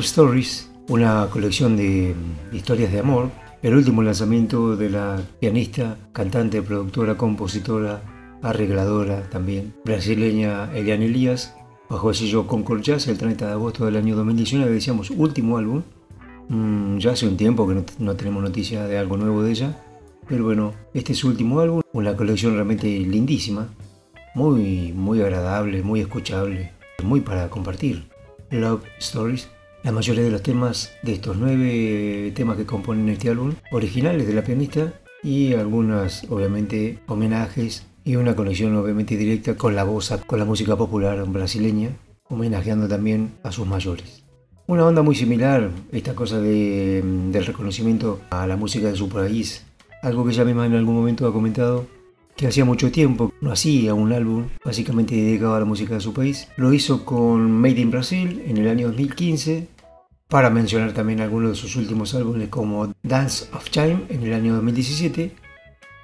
Love Stories, una colección de historias de amor, el último lanzamiento de la pianista, cantante, productora, compositora, arregladora también, brasileña Eliane Elias, bajo el sello Concord Jazz el 30 de agosto del año 2019, decíamos último álbum. Mm, ya hace un tiempo que no, no tenemos noticia de algo nuevo de ella, pero bueno, este es su último álbum, una colección realmente lindísima, muy, muy agradable, muy escuchable, muy para compartir. Love Stories la mayoría de los temas de estos nueve temas que componen este álbum, originales de la pianista y algunas obviamente homenajes y una conexión obviamente directa con la voz, con la música popular brasileña, homenajeando también a sus mayores. Una onda muy similar, esta cosa del reconocimiento a la música de su país, algo que ella misma en algún momento ha comentado, que hacía mucho tiempo no hacía un álbum básicamente dedicado a la música de su país. Lo hizo con Made in Brasil en el año 2015, para mencionar también algunos de sus últimos álbumes como Dance of Time en el año 2017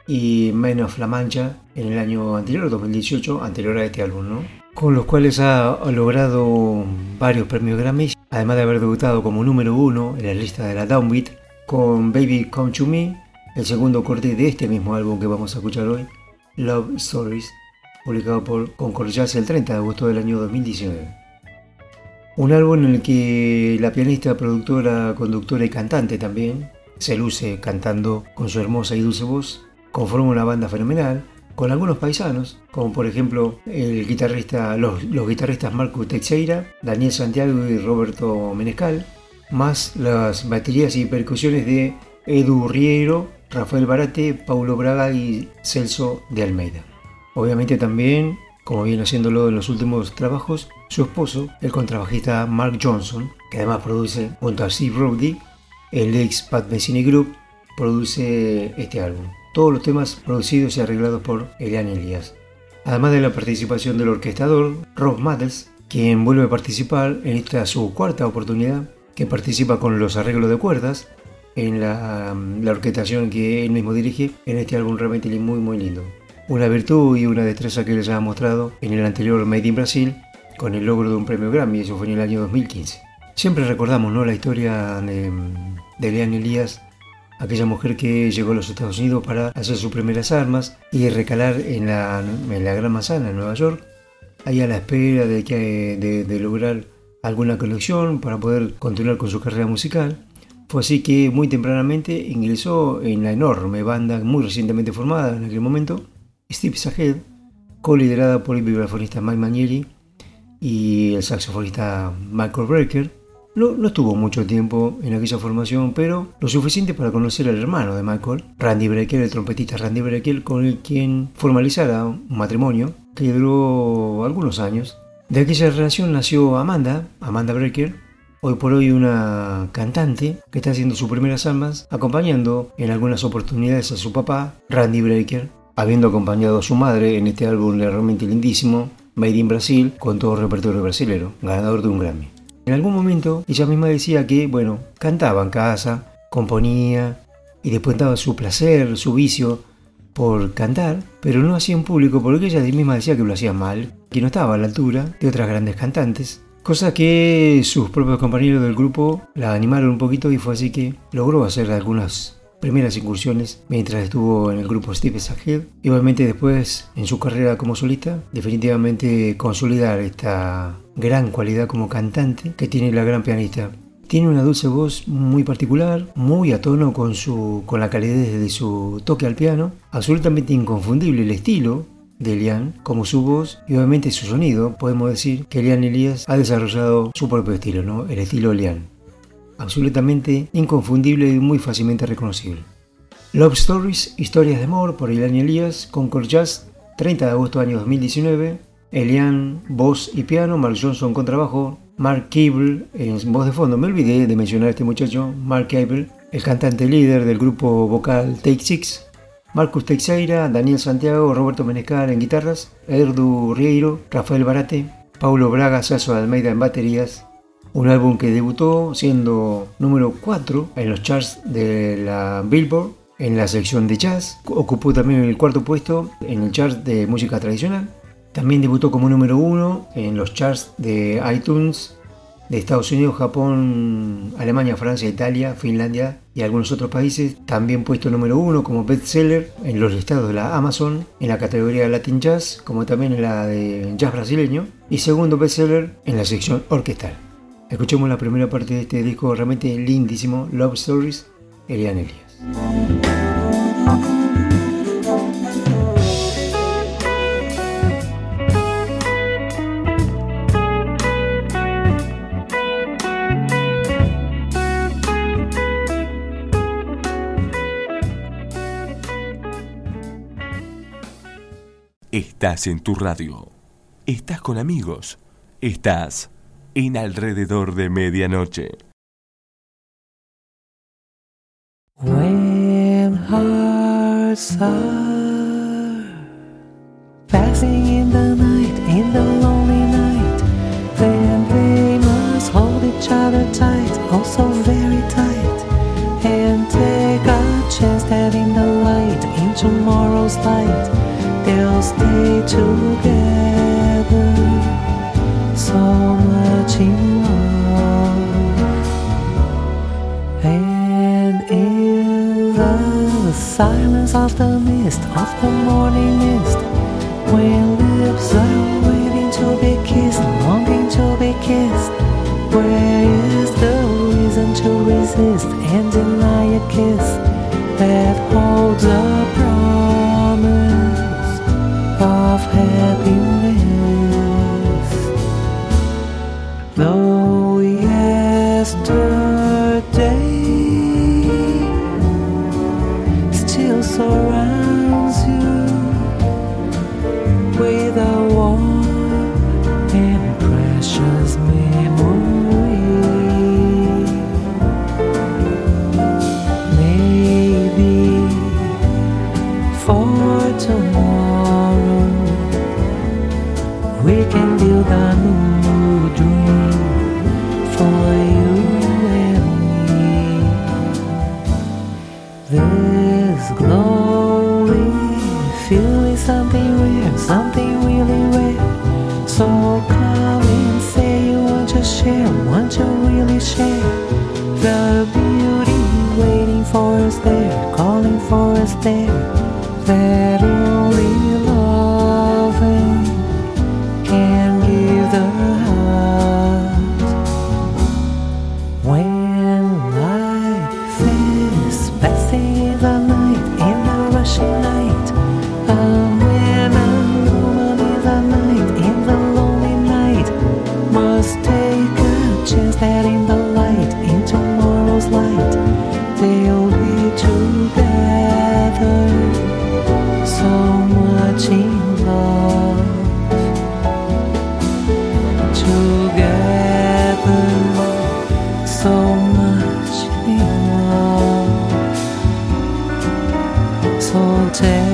y Men of La Mancha en el año anterior, 2018, anterior a este álbum. Con los cuales ha logrado varios premios Grammy, además de haber debutado como número uno en la lista de la Downbeat con Baby Come to Me, el segundo corte de este mismo álbum que vamos a escuchar hoy, Love Stories, publicado por Concord Jazz el 30 de agosto del año 2019. Un álbum en el que la pianista, productora, conductora y cantante también se luce cantando con su hermosa y dulce voz, conforma una banda fenomenal con algunos paisanos, como por ejemplo el guitarrista, los, guitarristas Marco Teixeira, Daniel Santiago y Roberto Menescal, más las baterías y percusiones de Edu Riero, Rafael Barate, Paulo Braga y Celso de Almeida. Obviamente también, como viene haciéndolo en los últimos trabajos, su esposo, el contrabajista Mark Johnson, que además produce junto a Steve Roddy, el ex Pat Messini Group, produce este álbum. Todos los temas producidos y arreglados por Elian Elias. Además de la participación del orquestador Rob Mattels, quien vuelve a participar en esta su cuarta oportunidad, que participa con los arreglos de cuerdas en la, orquestación que él mismo dirige en este álbum realmente muy muy lindo. Una virtud y una destreza que les ha mostrado en el anterior Made in Brasil con el logro de un premio Grammy, eso fue en el año 2015. Siempre recordamos ¿no? la historia de, de Leanne Elías, aquella mujer que llegó a los Estados Unidos para hacer sus primeras armas y recalar en la, en la Gran Manzana, en Nueva York, ahí a la espera de, que, de, de lograr alguna conexión para poder continuar con su carrera musical. Fue así que muy tempranamente ingresó en la enorme banda muy recientemente formada en aquel momento, Steve Sahed, co-liderada por el vibrafonista Mike Manieri y el saxofonista Michael Brecker. No, no estuvo mucho tiempo en aquella formación, pero lo suficiente para conocer al hermano de Michael, Randy Brecker, el trompetista Randy Brecker, con el quien formalizara un matrimonio que duró algunos años. De aquella relación nació Amanda, Amanda Brecker, hoy por hoy una cantante que está haciendo sus primeras almas, acompañando en algunas oportunidades a su papá, Randy Brecker, habiendo acompañado a su madre en este álbum realmente lindísimo, Made in Brasil, con todo el repertorio brasilero, ganador de un Grammy. En algún momento ella misma decía que, bueno, cantaba en casa, componía y después daba su placer, su vicio por cantar, pero no hacía en público porque ella misma decía que lo hacía mal, que no estaba a la altura de otras grandes cantantes Cosa que sus propios compañeros del grupo la animaron un poquito y fue así que logró hacer algunas primeras incursiones mientras estuvo en el grupo Steve Sahil y obviamente después en su carrera como solista definitivamente consolidar esta gran cualidad como cantante que tiene la gran pianista. Tiene una dulce voz muy particular, muy a tono con, su, con la calidez de su toque al piano, absolutamente inconfundible el estilo de Elian, como su voz y obviamente su sonido, podemos decir que Elian Elías ha desarrollado su propio estilo, ¿no? el estilo Elian. Absolutamente inconfundible y muy fácilmente reconocible. Love Stories, Historias de Amor por Elian Elías, Concord Jazz, 30 de agosto año 2019. Elian, voz y piano, Mark Johnson con trabajo, Mark Cable en voz de fondo. Me olvidé de mencionar a este muchacho, Mark Cable, el cantante líder del grupo vocal Take Six, Marcus Teixeira, Daniel Santiago, Roberto Menescar en guitarras, Erdu Rieiro, Rafael Barate, Paulo Braga, Sasso Almeida en baterías. Un álbum que debutó siendo número 4 en los charts de la Billboard en la sección de jazz. Ocupó también el cuarto puesto en el chart de música tradicional. También debutó como número 1 en los charts de iTunes de Estados Unidos, Japón, Alemania, Francia, Italia, Finlandia y algunos otros países. También puesto número uno como bestseller en los listados de la Amazon en la categoría Latin Jazz, como también en la de Jazz brasileño. Y segundo bestseller en la sección orquestal. Escuchemos la primera parte de este disco realmente lindísimo, Love Stories, Elian Elias. Estás en tu radio. Estás con amigos. Estás en alrededor de medianoche. Passing in the night, in the lonely night, then they must hold each other tight, oh so very tight, and take a chance that in the light, in tomorrow's light they'll stay together silence of the mist of the morning mist when lips are waiting to be kissed longing to be kissed where is the reason to resist and deny a kiss that holds a much anymore. So take.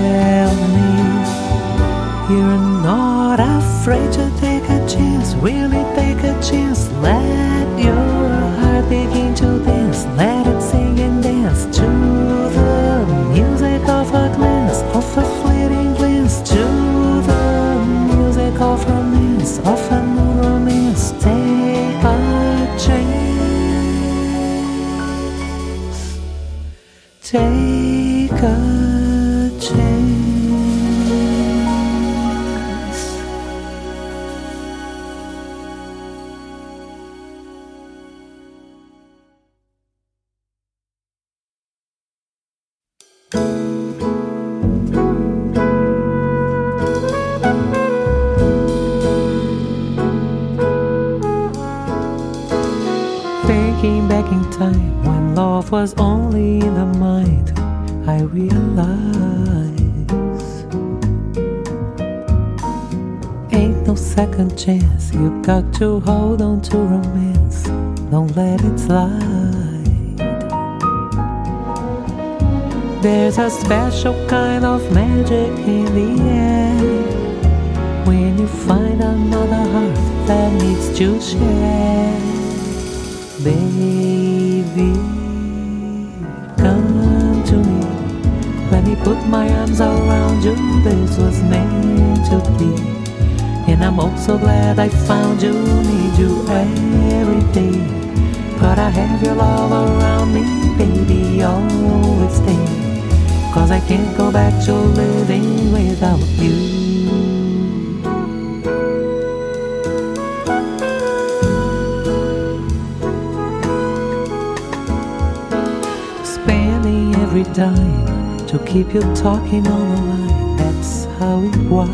dying to keep you talking all the night. That's how it was.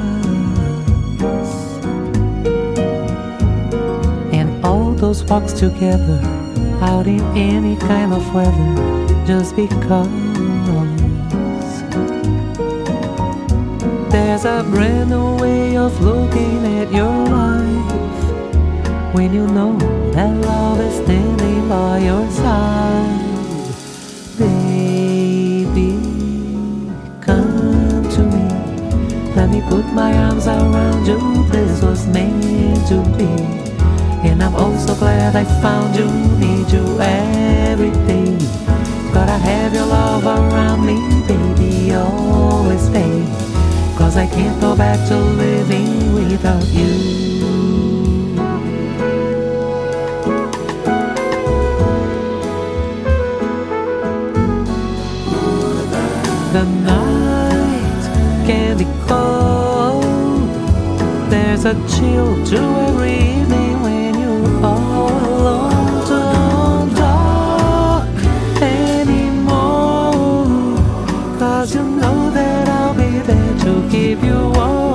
And all those walks together, out in any kind of weather, just because. There's a brand new way of looking at your life when you know that love is standing by your side. Put my arms around you, this was made to be. And I'm also glad I found you, need you every day. Gotta have your love around me, baby, always stay. Cause I can't go back to living without you. The night a chill to every evening when you're all alone. Don't talk anymore, cause you know that I'll be there to keep you warm.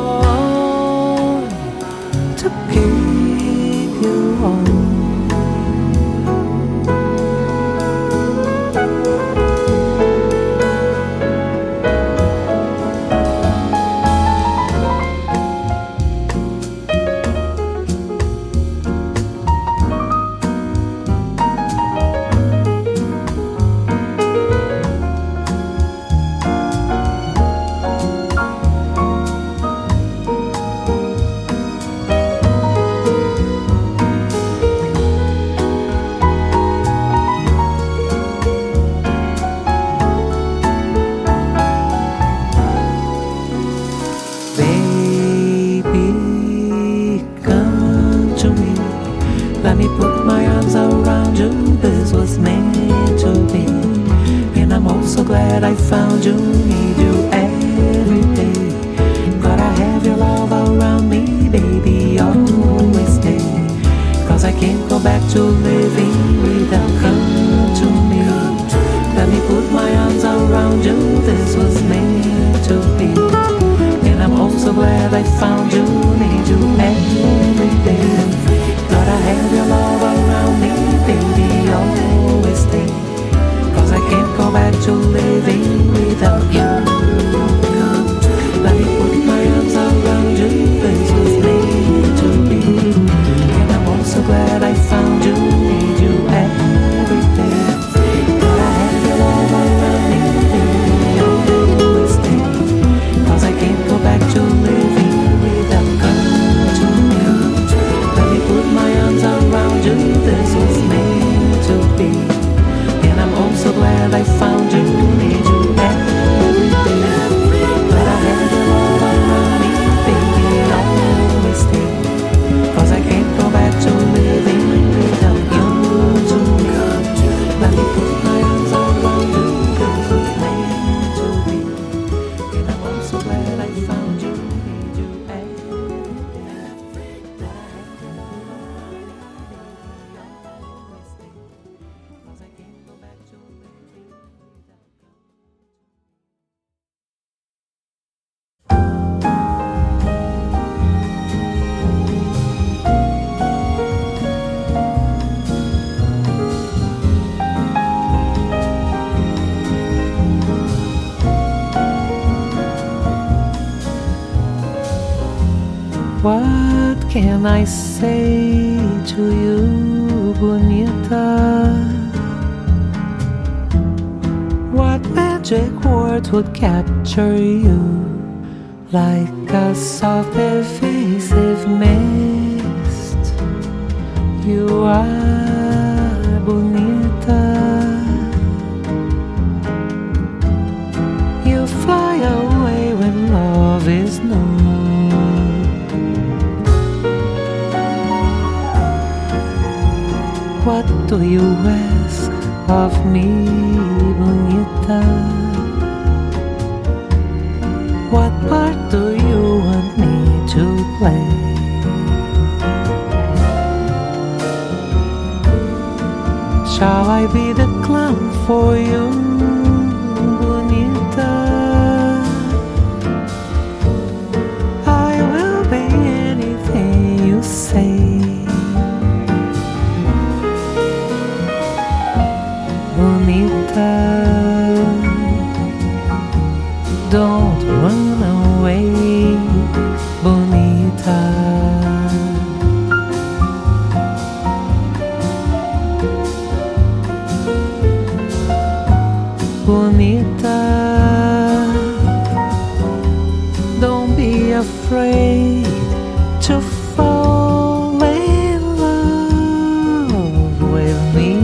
can I say to you, bonita? What magic words would capture you like a soft, evasive mist? You are. Do you ask of me, bonita. What part do you want me to play? Shall I be the clown for you? to fall in love with me.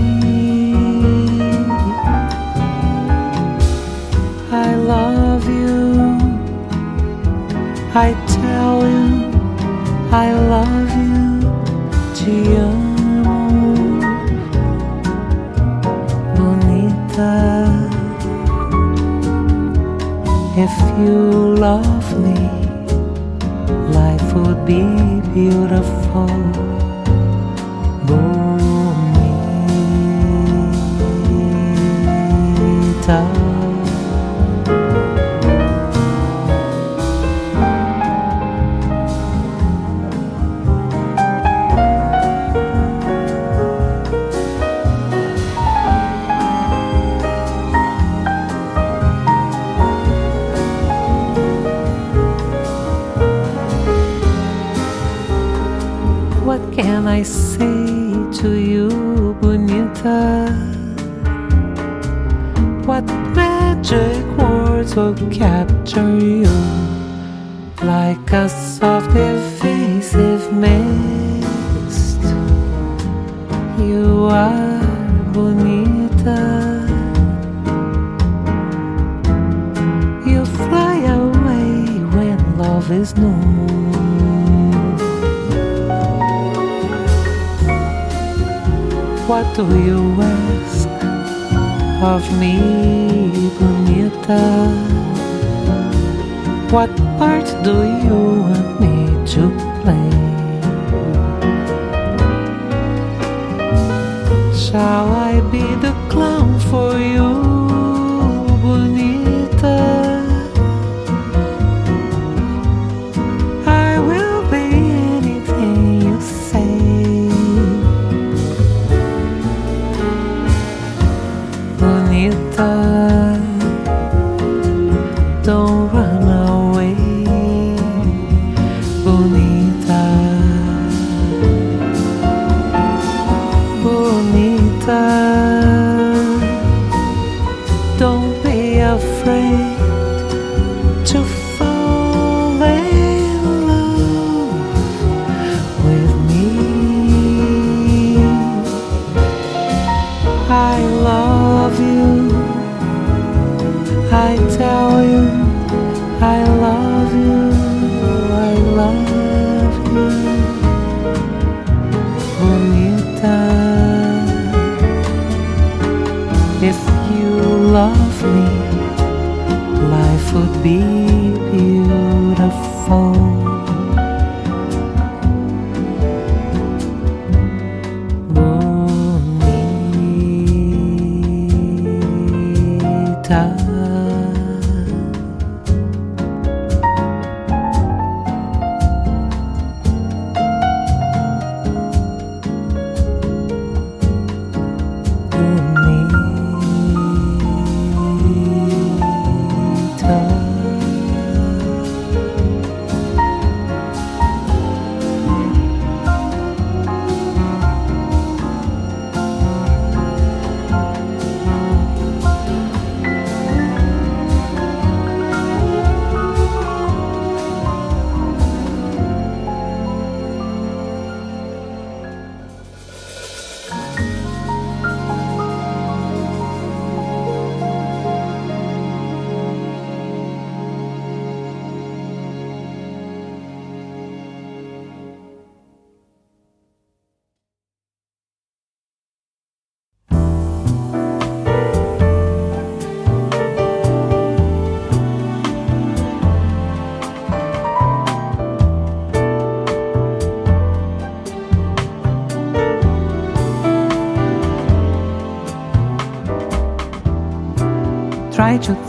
I love you. I tell you I love you to you. Bonita, if you love. Bye, çok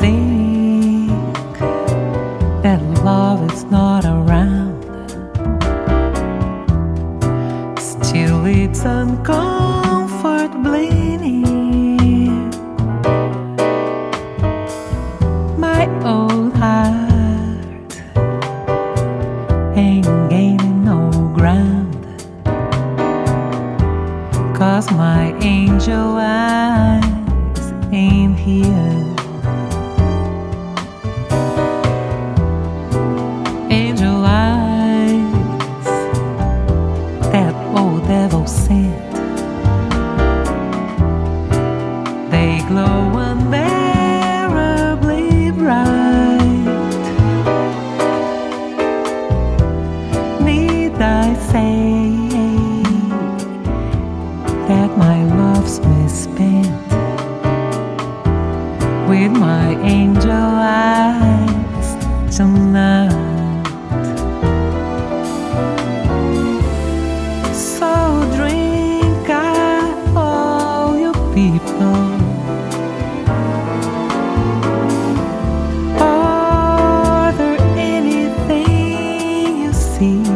see?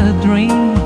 a dream.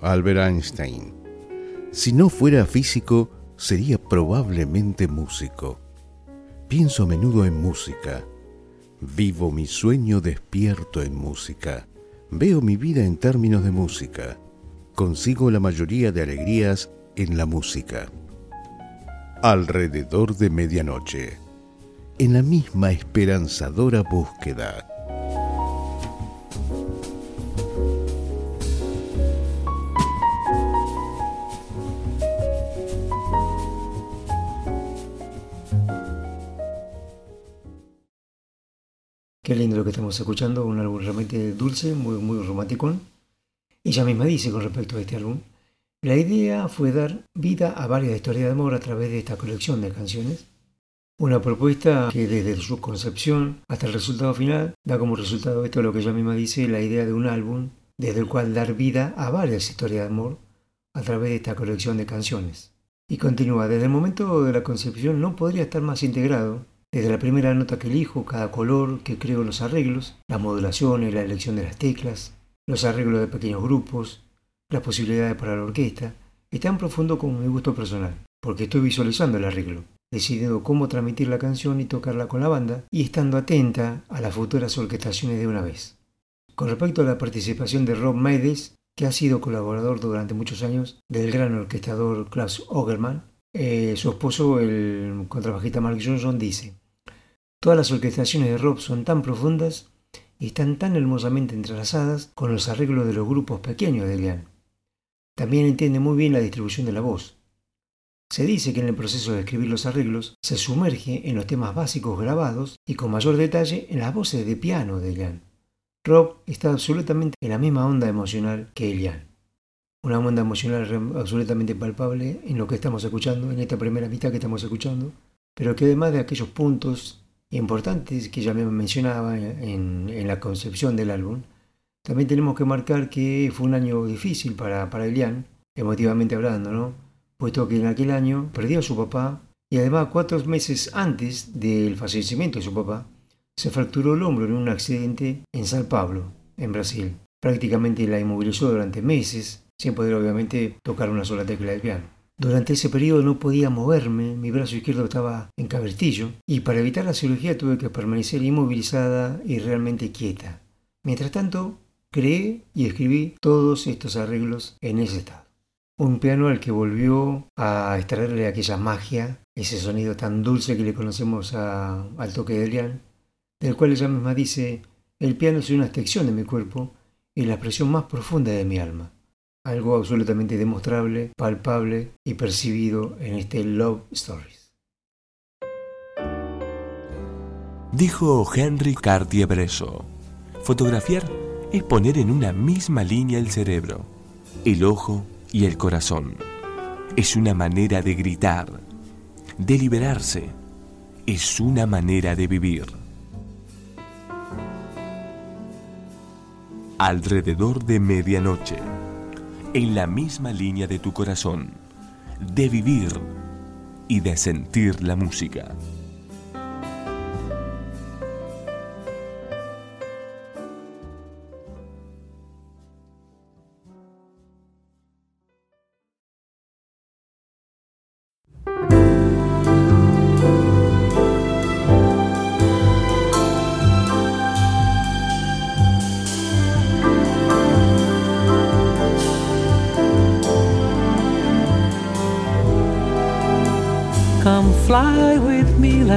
Albert Einstein. Si no fuera físico, sería probablemente músico. Pienso a menudo en música. Vivo mi sueño despierto en música. Veo mi vida en términos de música. Consigo la mayoría de alegrías en la música. Alrededor de medianoche. En la misma esperanzadora búsqueda Qué lindo lo que estamos escuchando, un álbum realmente dulce, muy, muy romántico. Ella misma dice con respecto a este álbum, la idea fue dar vida a varias historias de amor a través de esta colección de canciones. Una propuesta que desde su concepción hasta el resultado final da como resultado esto lo que ella misma dice, la idea de un álbum desde el cual dar vida a varias historias de amor a través de esta colección de canciones. Y continúa, desde el momento de la concepción no podría estar más integrado desde la primera nota que elijo, cada color que creo los arreglos, las modulaciones, la elección de las teclas, los arreglos de pequeños grupos, las posibilidades para la orquesta, es tan profundo como mi gusto personal, porque estoy visualizando el arreglo, decidiendo cómo transmitir la canción y tocarla con la banda, y estando atenta a las futuras orquestaciones de una vez. Con respecto a la participación de Rob Maides, que ha sido colaborador durante muchos años del gran orquestador Klaus Ogerman, eh, su esposo, el contrabajista Mark Johnson, dice, Todas las orquestaciones de Rob son tan profundas y están tan hermosamente entrelazadas con los arreglos de los grupos pequeños de Lian. También entiende muy bien la distribución de la voz. Se dice que en el proceso de escribir los arreglos se sumerge en los temas básicos grabados y con mayor detalle en las voces de piano de Lian. Rob está absolutamente en la misma onda emocional que Elian. Una onda emocional absolutamente palpable en lo que estamos escuchando, en esta primera mitad que estamos escuchando, pero que además de aquellos puntos importantes que ya me mencionaba en, la concepción del álbum, también tenemos que marcar que fue un año difícil para, para Elian, emotivamente hablando, ¿no? Puesto que en aquel año perdió a su papá y además cuatro meses antes del fallecimiento de su papá, se fracturó el hombro en un accidente en San Pablo, en Brasil. Prácticamente la inmovilizó durante meses, sin poder obviamente tocar una sola tecla de piano. Durante ese periodo no podía moverme, mi brazo izquierdo estaba en cabertillo y para evitar la cirugía tuve que permanecer inmovilizada y realmente quieta. Mientras tanto, creé y escribí todos estos arreglos en ese estado. Un piano al que volvió a extraerle aquella magia, ese sonido tan dulce que le conocemos al toque de Elian, del cual ella misma dice, el piano es una extensión de mi cuerpo y la expresión más profunda de mi alma algo absolutamente demostrable, palpable y percibido en este Love Stories. Dijo Henry Cartier-Bresson, fotografiar es poner en una misma línea el cerebro, el ojo y el corazón. Es una manera de gritar, de liberarse, es una manera de vivir. Alrededor de medianoche en la misma línea de tu corazón, de vivir y de sentir la música.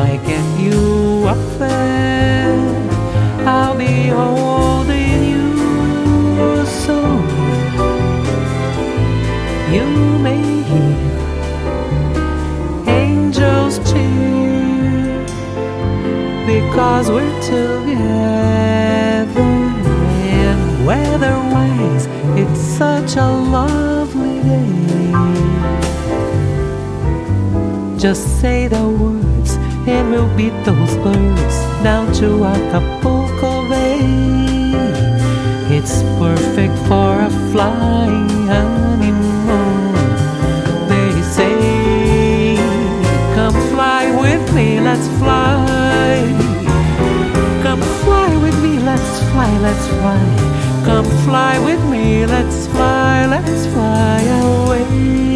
I get you up there, I'll be holding you so. You may hear angels cheer because we're together. And weather-wise it's such a lovely day. Just say the words and we'll beat those birds down to Acapulco Bay it's perfect for a flying honeymoon they say come fly with me let's fly. Come fly with me let's fly let's fly. Come fly with me let's fly let's fly away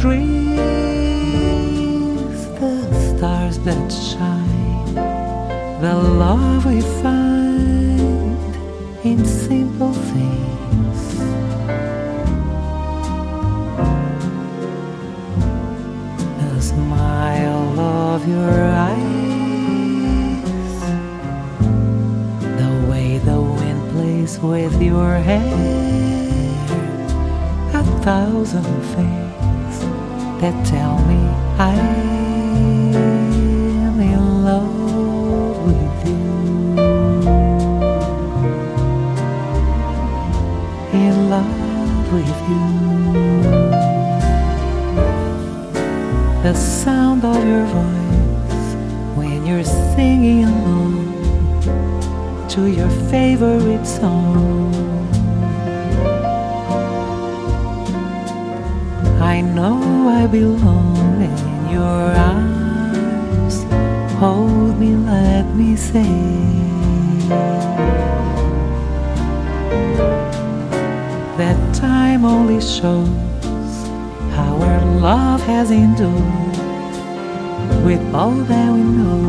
dream. That time only shows how our love has endured with all that we know.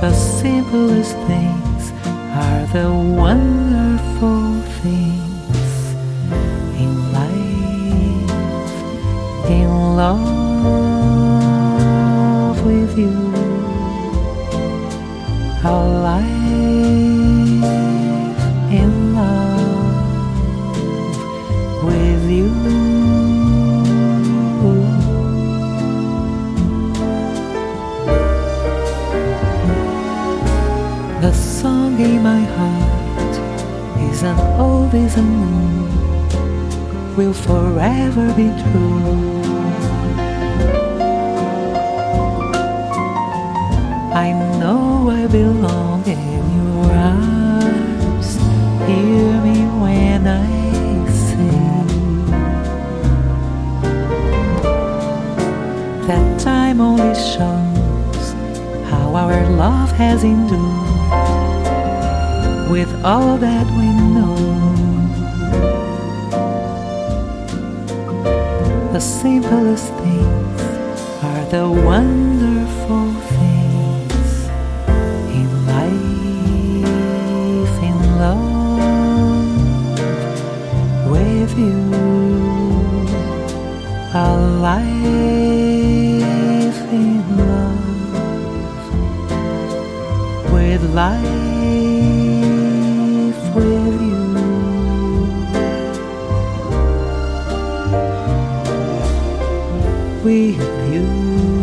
The simplest things are the wonderful things in life, in love with you. Our life my heart is an old as a moon, will forever be true. I know I belong in your arms. Hear me when I sing. That time only shows how our love has endured all that we know. The simplest things are the wonderful things in life, in love with you. A life in love with life With you.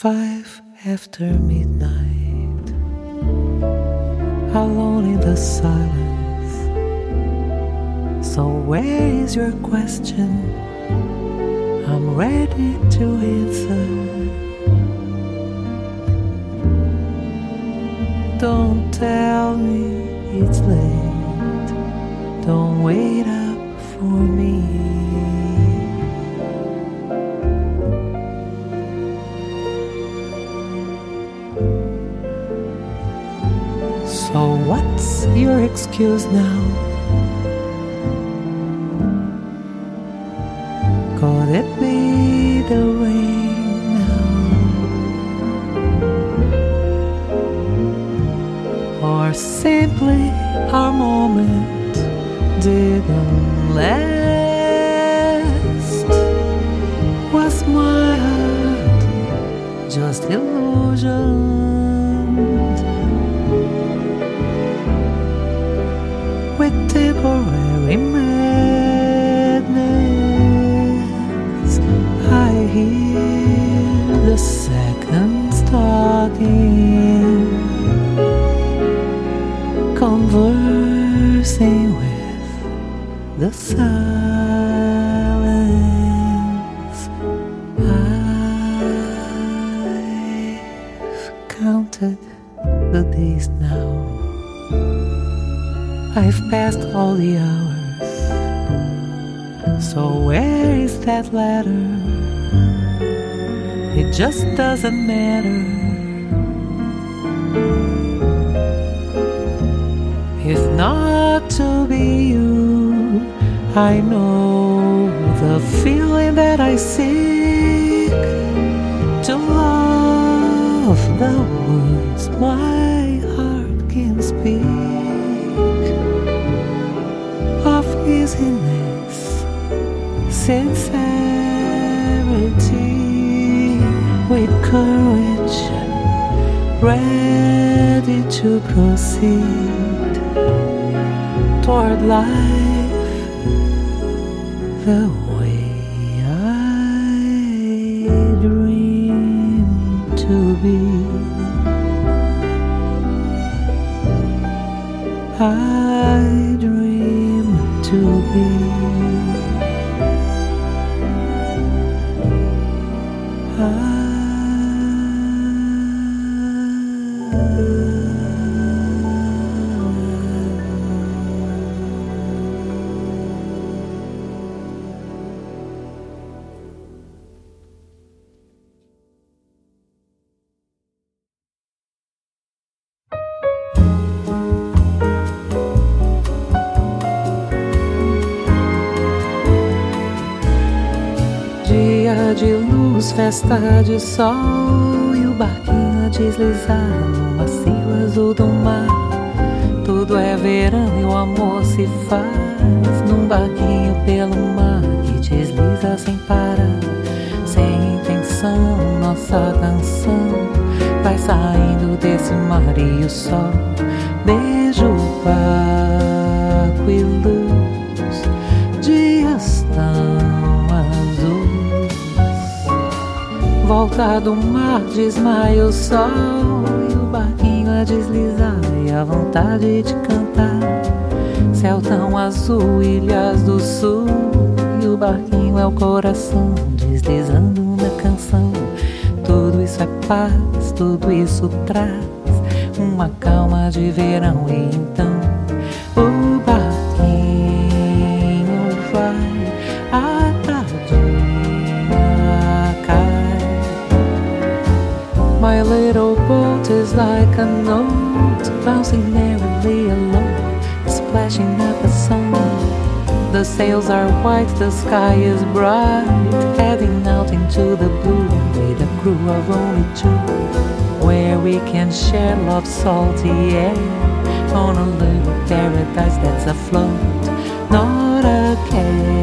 Five after midnight, alone in the silence. So, where is your question? I'm ready to answer. Don't tell me it's late. Don't wait up for me. Excuse now? Ready to proceed toward life the way I dream to be. I festa de sol e o barquinho a deslizar no macio azul do mar. Tudo é verão e o amor se faz num barquinho pelo mar que desliza sem parar, sem intenção. Nossa canção vai saindo desse mar e o sol beijo barco e luz, Volta do mar, desmaia o sol e o barquinho a deslizar e a vontade de cantar. Céu tão azul, ilhas do sul e o barquinho é o coração deslizando na canção. Tudo isso é paz, tudo isso traz uma calma de verão e então merrily along, splashing at the sun. The sails are white, the sky is bright, heading out into the blue. With a crew of only two where we can share love's salty air. On a little paradise that's afloat, not a care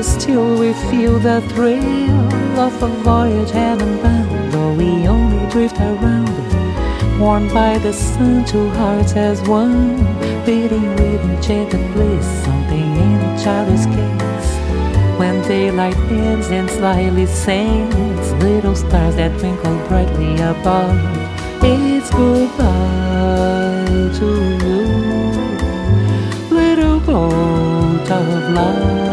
Still, we feel the thrill of a voyage heaven bound, though we only drift around. Warmed by the sun, two hearts as one, beating with enchanted bliss, something in each other's kiss. When daylight ends and slyly sings, little stars that twinkle brightly above, it's goodbye to you, little boat of love.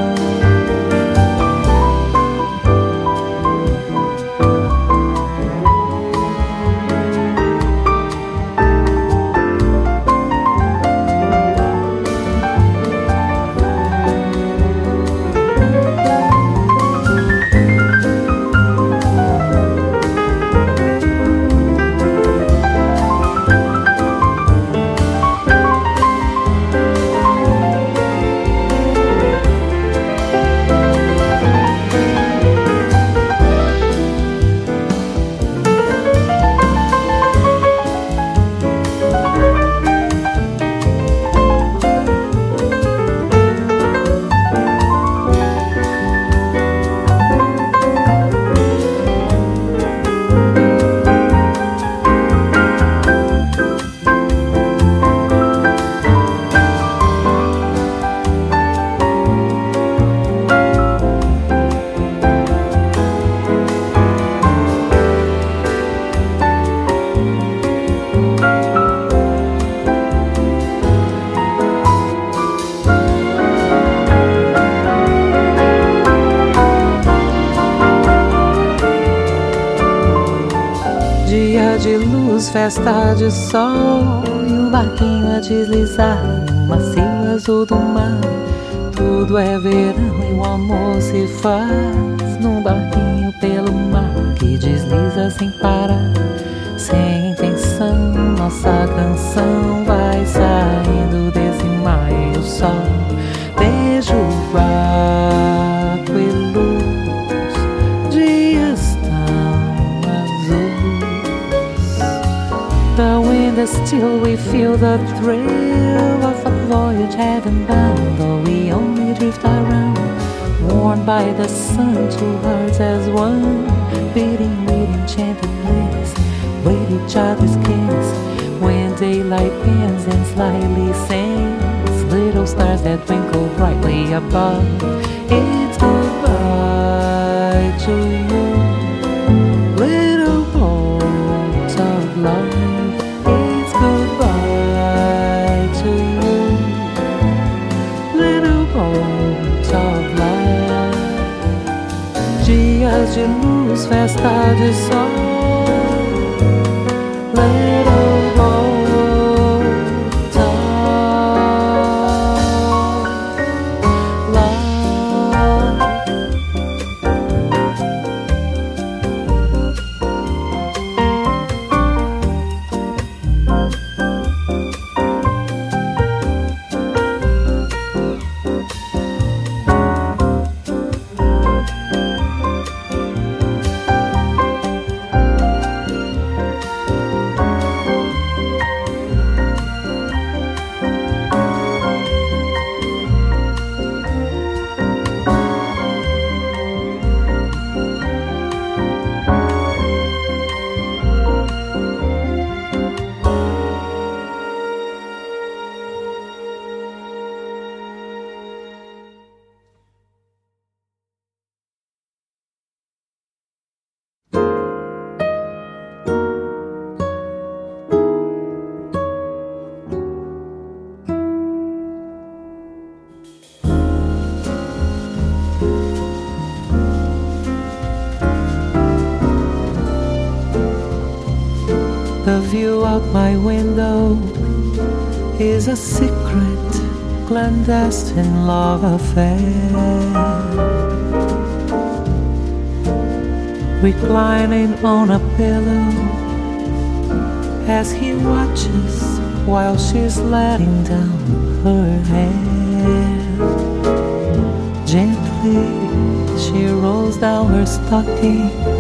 Festa de sol E um barquinho a deslizar no macio azul do mar. Tudo é verão e o amor se faz Num barquinho pelo mar que desliza sem parar. Sem intenção, nossa canção vai saindo desse mar e o sol. Beijo barco still, we feel the thrill of a voyage heaven bound. Though we only drift around Warmed by the sun, two hearts as one Beating with enchanted bliss With each other's kiss. When daylight bends and slightly sings Little stars that twinkle brightly above festa de sol out my window is a secret, clandestine love affair. Reclining on a pillow as he watches while she's letting down her hair. Gently, she rolls down her stockings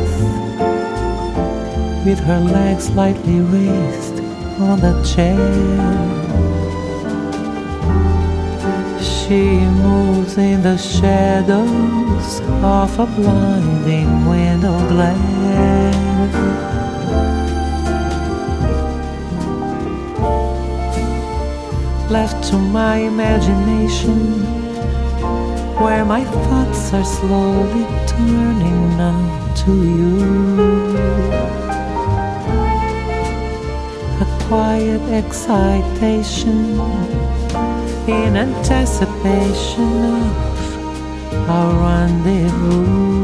with her legs slightly raised on the chair. She moves in the shadows of a blinding window glare. Left to my imagination, where my thoughts are slowly turning now to you quiet excitation in anticipation of our rendezvous.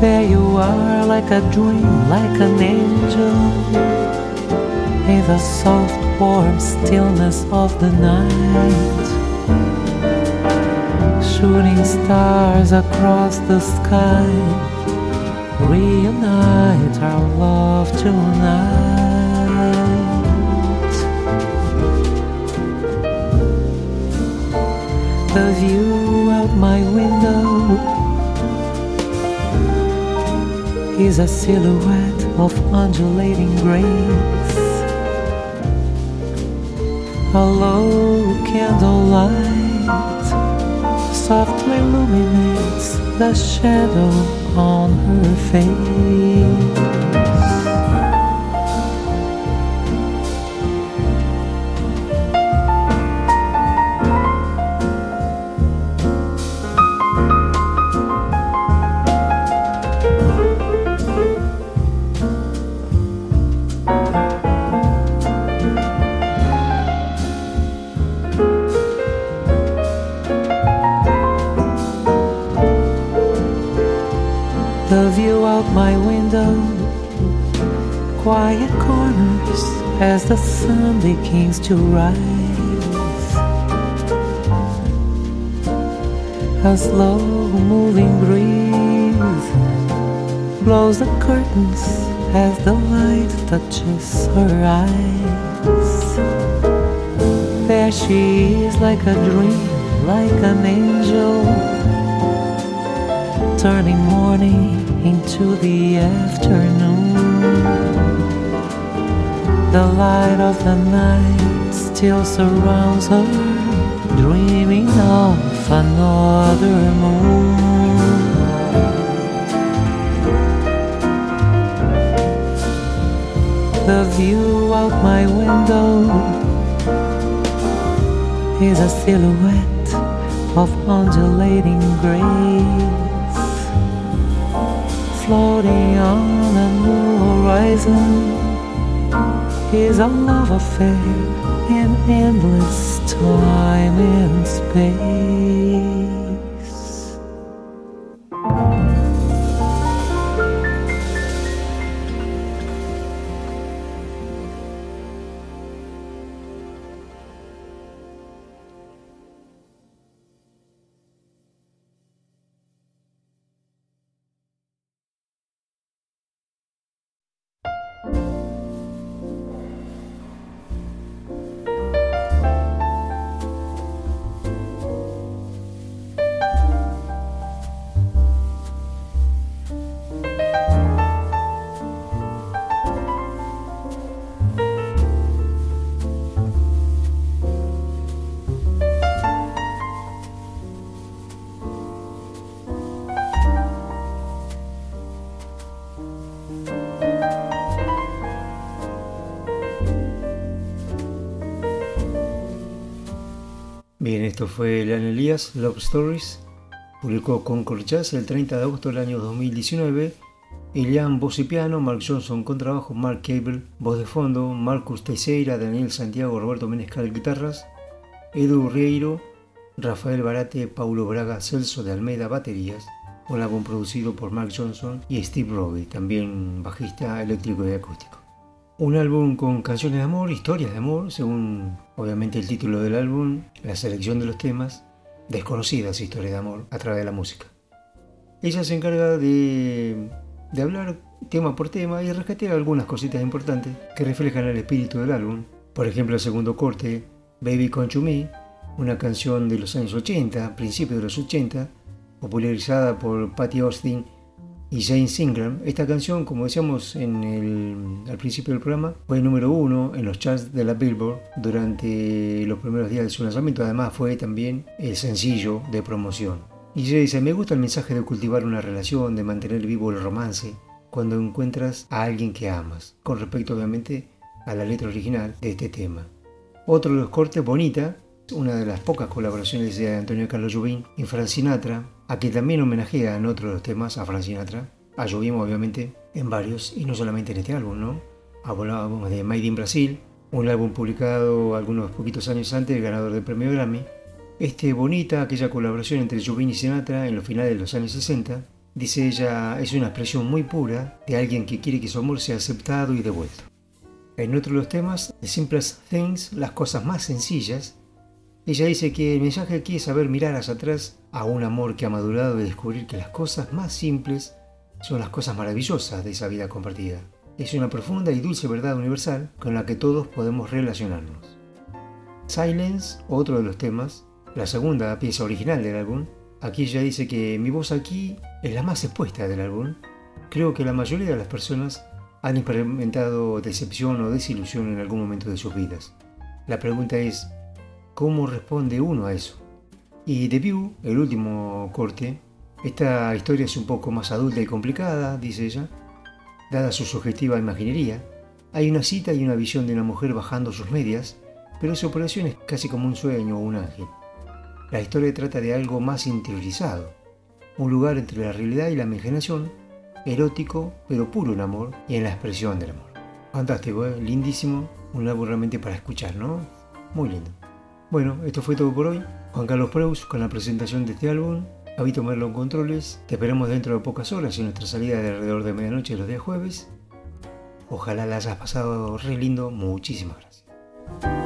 There you are, like a dream, like an angel, in the soft, warm stillness of the night. Shooting stars across the sky reunite our love tonight. The view out my window is a silhouette of undulating grace. A low candlelight softly illuminates the shadow on her face. To rise. A slow moving breeze blows the curtains as the light touches her eyes. There she is, like a dream, like an angel, turning morning into the afternoon. The light of the night still surrounds her, dreaming of another moon. The view out my window is a silhouette of undulating grace floating on a new horizon is a love affair in endless time and space. Bien, esto fue Leon Elías, Love Stories. Publicó Concord Jazz el 30 de agosto del año 2019. Elian voz y piano, Mark Johnson contrabajo, Mark Cable voz de fondo, Marcus Teixeira, Daniel Santiago, Roberto Menescal guitarras, Edu Rieiro, Rafael Barate, Paulo Braga, Celso de Almeida baterías. Un álbum producido por Mark Johnson y Steve Roby, también bajista eléctrico y acústico. Un álbum con canciones de amor, historias de amor, según obviamente el título del álbum, la selección de los temas, desconocidas historias de amor a través de la música. Ella se encarga de, hablar tema por tema y rescatar algunas cositas importantes que reflejan el espíritu del álbum. Por ejemplo, el segundo corte, Baby to Me, una canción de los años 80, principios de los 80, popularizada por Patty Austin y Jane Singram. Esta canción, como decíamos al principio del programa, fue número uno en los charts de la Billboard durante los primeros días de su lanzamiento. Además, fue también el sencillo de promoción. Y ella dice: Me gusta el mensaje de cultivar una relación, de mantener vivo el romance cuando encuentras a alguien que amas, con respecto obviamente a la letra original de este tema. Otro de los cortes, Bonita, una de las pocas colaboraciones de Antonio Carlos Jobim y Frank Sinatra, a quien también homenajea en otro de los temas a Frank Sinatra, a Jobim obviamente en varios y no solamente en este álbum, ¿no? Hablábamos de Made in Brasil, un álbum publicado algunos poquitos años antes, ganador del premio Grammy. Este bonita, aquella colaboración entre Jobim y Sinatra en los finales de los años 60, dice ella, es una expresión muy pura de alguien que quiere que su amor sea aceptado y devuelto. En otro de los temas, The Simplest Things, las cosas más sencillas, ella dice que el mensaje aquí es saber mirar hacia atrás a un amor que ha madurado y descubrir que las cosas más simples son las cosas maravillosas de esa vida compartida. Es una profunda y dulce verdad universal con la que todos podemos relacionarnos. Silence, otro de los temas, la segunda pieza original del álbum, aquí ella dice que mi voz aquí es la más expuesta del álbum. Creo que la mayoría de las personas han experimentado decepción o desilusión en algún momento de sus vidas. La pregunta es, ¿cómo responde uno a eso? Y The View, el último corte, esta historia es un poco más adulta y complicada, dice ella, dada su subjetiva imaginería. Hay una cita y una visión de una mujer bajando sus medias, pero su operación es casi como un sueño o un ángel. La historia trata de algo más interiorizado, un lugar entre la realidad y la imaginación, erótico pero puro en amor y en la expresión del amor. Fantástico, ¿eh? lindísimo, un álbum realmente para escuchar, ¿no? Muy lindo. Bueno, esto fue todo por hoy. Juan Carlos Preus con la presentación de este álbum. Habito Merlon Controles. Te esperamos dentro de pocas horas en nuestra salida de alrededor de medianoche los días jueves. Ojalá la hayas pasado re lindo. Muchísimas gracias.